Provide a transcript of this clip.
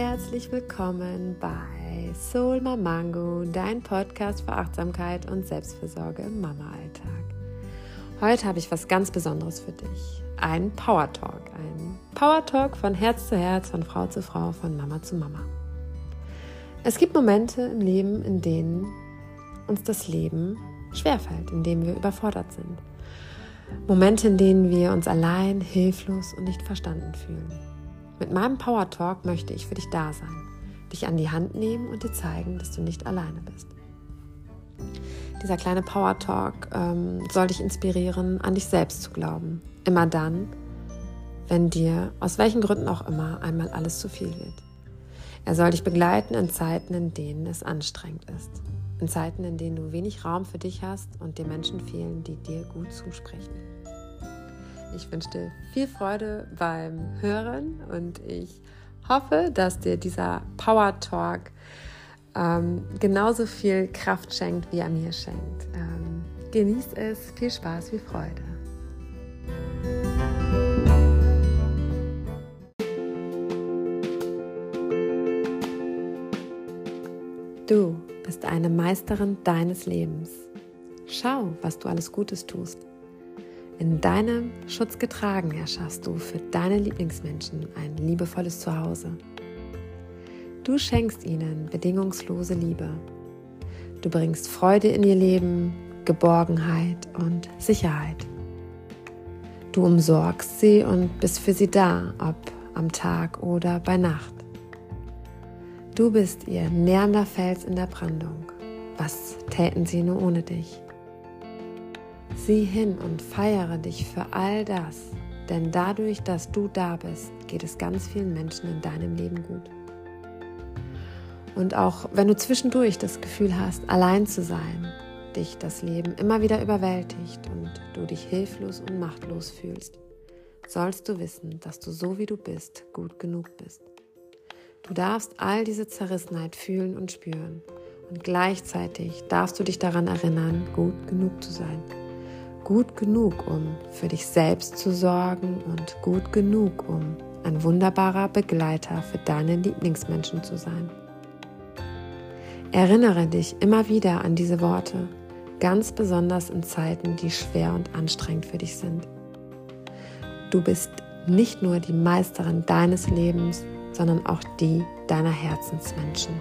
herzlich willkommen bei Soul Mamango, dein Podcast für Achtsamkeit und Selbstfürsorge im Mama-Alltag. Heute habe ich was ganz Besonderes für dich. Ein Power Talk. Ein Power Talk von Herz zu Herz, von Frau zu Frau, von Mama zu Mama. Es gibt Momente im Leben, in denen uns das Leben schwerfällt, in denen wir überfordert sind. Momente, in denen wir uns allein, hilflos und nicht verstanden fühlen. Mit meinem Power Talk möchte ich für dich da sein, dich an die Hand nehmen und dir zeigen, dass du nicht alleine bist. Dieser kleine Power Talk ähm, soll dich inspirieren, an dich selbst zu glauben. Immer dann, wenn dir aus welchen Gründen auch immer einmal alles zu viel wird. Er soll dich begleiten in Zeiten, in denen es anstrengend ist. In Zeiten, in denen du wenig Raum für dich hast und dir Menschen fehlen, die dir gut zusprechen. Ich wünsche dir viel Freude beim Hören und ich hoffe, dass dir dieser Power Talk ähm, genauso viel Kraft schenkt, wie er mir schenkt. Ähm, genieß es, viel Spaß, viel Freude. Du bist eine Meisterin deines Lebens. Schau, was du alles Gutes tust. In deinem Schutz getragen erschaffst du für deine Lieblingsmenschen ein liebevolles Zuhause. Du schenkst ihnen bedingungslose Liebe. Du bringst Freude in ihr Leben, Geborgenheit und Sicherheit. Du umsorgst sie und bist für sie da, ob am Tag oder bei Nacht. Du bist ihr nährender Fels in der Brandung. Was täten sie nur ohne dich? Sieh hin und feiere dich für all das, denn dadurch, dass du da bist, geht es ganz vielen Menschen in deinem Leben gut. Und auch wenn du zwischendurch das Gefühl hast, allein zu sein, dich das Leben immer wieder überwältigt und du dich hilflos und machtlos fühlst, sollst du wissen, dass du so wie du bist gut genug bist. Du darfst all diese Zerrissenheit fühlen und spüren und gleichzeitig darfst du dich daran erinnern, gut genug zu sein gut genug, um für dich selbst zu sorgen und gut genug, um ein wunderbarer Begleiter für deine Lieblingsmenschen zu sein. Erinnere dich immer wieder an diese Worte, ganz besonders in Zeiten, die schwer und anstrengend für dich sind. Du bist nicht nur die Meisterin deines Lebens, sondern auch die deiner Herzensmenschen.